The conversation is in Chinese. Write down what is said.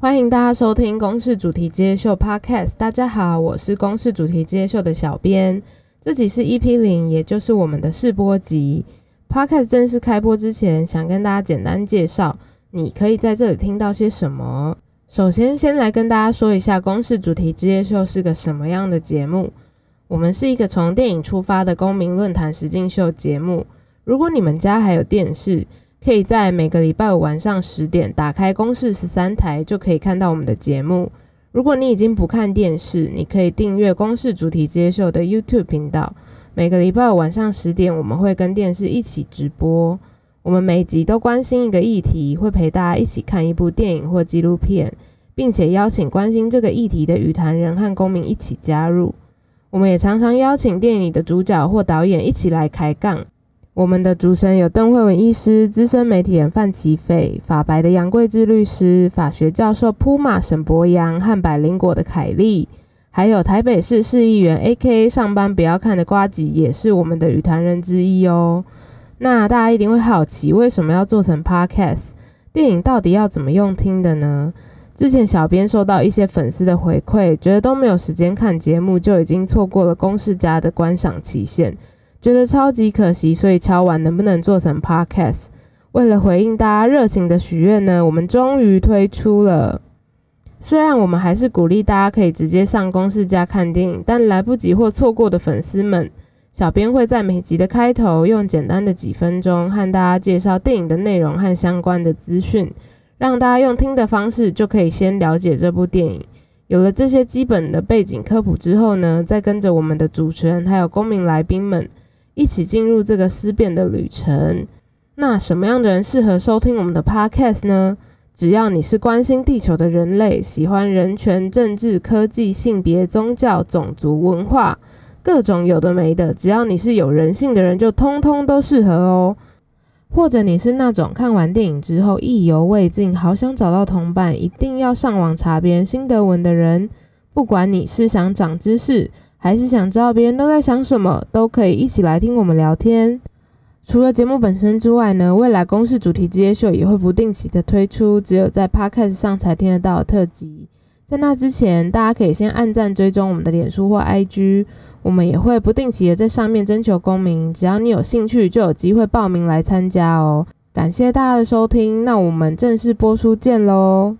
欢迎大家收听《公式主题之夜秀》Podcast。大家好，我是《公式主题之夜秀》的小编。这集是 EP 零，也就是我们的试播集。Podcast 正式开播之前，想跟大家简单介绍，你可以在这里听到些什么。首先，先来跟大家说一下《公式主题之夜秀》是个什么样的节目。我们是一个从电影出发的公民论坛实境秀节目。如果你们家还有电视，可以在每个礼拜五晚上十点打开公视十三台，就可以看到我们的节目。如果你已经不看电视，你可以订阅公视主题接受的 YouTube 频道。每个礼拜五晚上十点，我们会跟电视一起直播。我们每集都关心一个议题，会陪大家一起看一部电影或纪录片，并且邀请关心这个议题的语坛人和公民一起加入。我们也常常邀请电影里的主角或导演一起来开杠。我们的主持人有邓惠文医师、资深媒体人范琪斐、法白的杨贵枝律师、法学教授铺马沈博阳和百灵果的凯丽，还有台北市市议员 AKA 上班不要看的瓜吉，也是我们的语坛人之一哦。那大家一定会好奇，为什么要做成 Podcast？电影到底要怎么用听的呢？之前小编收到一些粉丝的回馈，觉得都没有时间看节目，就已经错过了公视家的观赏期限。觉得超级可惜，所以敲碗能不能做成 Podcast？为了回应大家热情的许愿呢，我们终于推出了。虽然我们还是鼓励大家可以直接上公视家看电影，但来不及或错过的粉丝们，小编会在每集的开头用简单的几分钟和大家介绍电影的内容和相关的资讯，让大家用听的方式就可以先了解这部电影。有了这些基本的背景科普之后呢，再跟着我们的主持人还有公民来宾们。一起进入这个思辨的旅程。那什么样的人适合收听我们的 Podcast 呢？只要你是关心地球的人类，喜欢人权、政治、科技、性别、宗教、种族、文化，各种有的没的，只要你是有人性的人，就通通都适合哦。或者你是那种看完电影之后意犹未尽，好想找到同伴，一定要上网查别人心得文的人，不管你是想长知识，还是想知道别人都在想什么，都可以一起来听我们聊天。除了节目本身之外呢，未来公式主题之夜秀也会不定期的推出只有在 Podcast 上才听得到的特辑。在那之前，大家可以先按赞追踪我们的脸书或 IG，我们也会不定期的在上面征求公民，只要你有兴趣，就有机会报名来参加哦。感谢大家的收听，那我们正式播出见喽。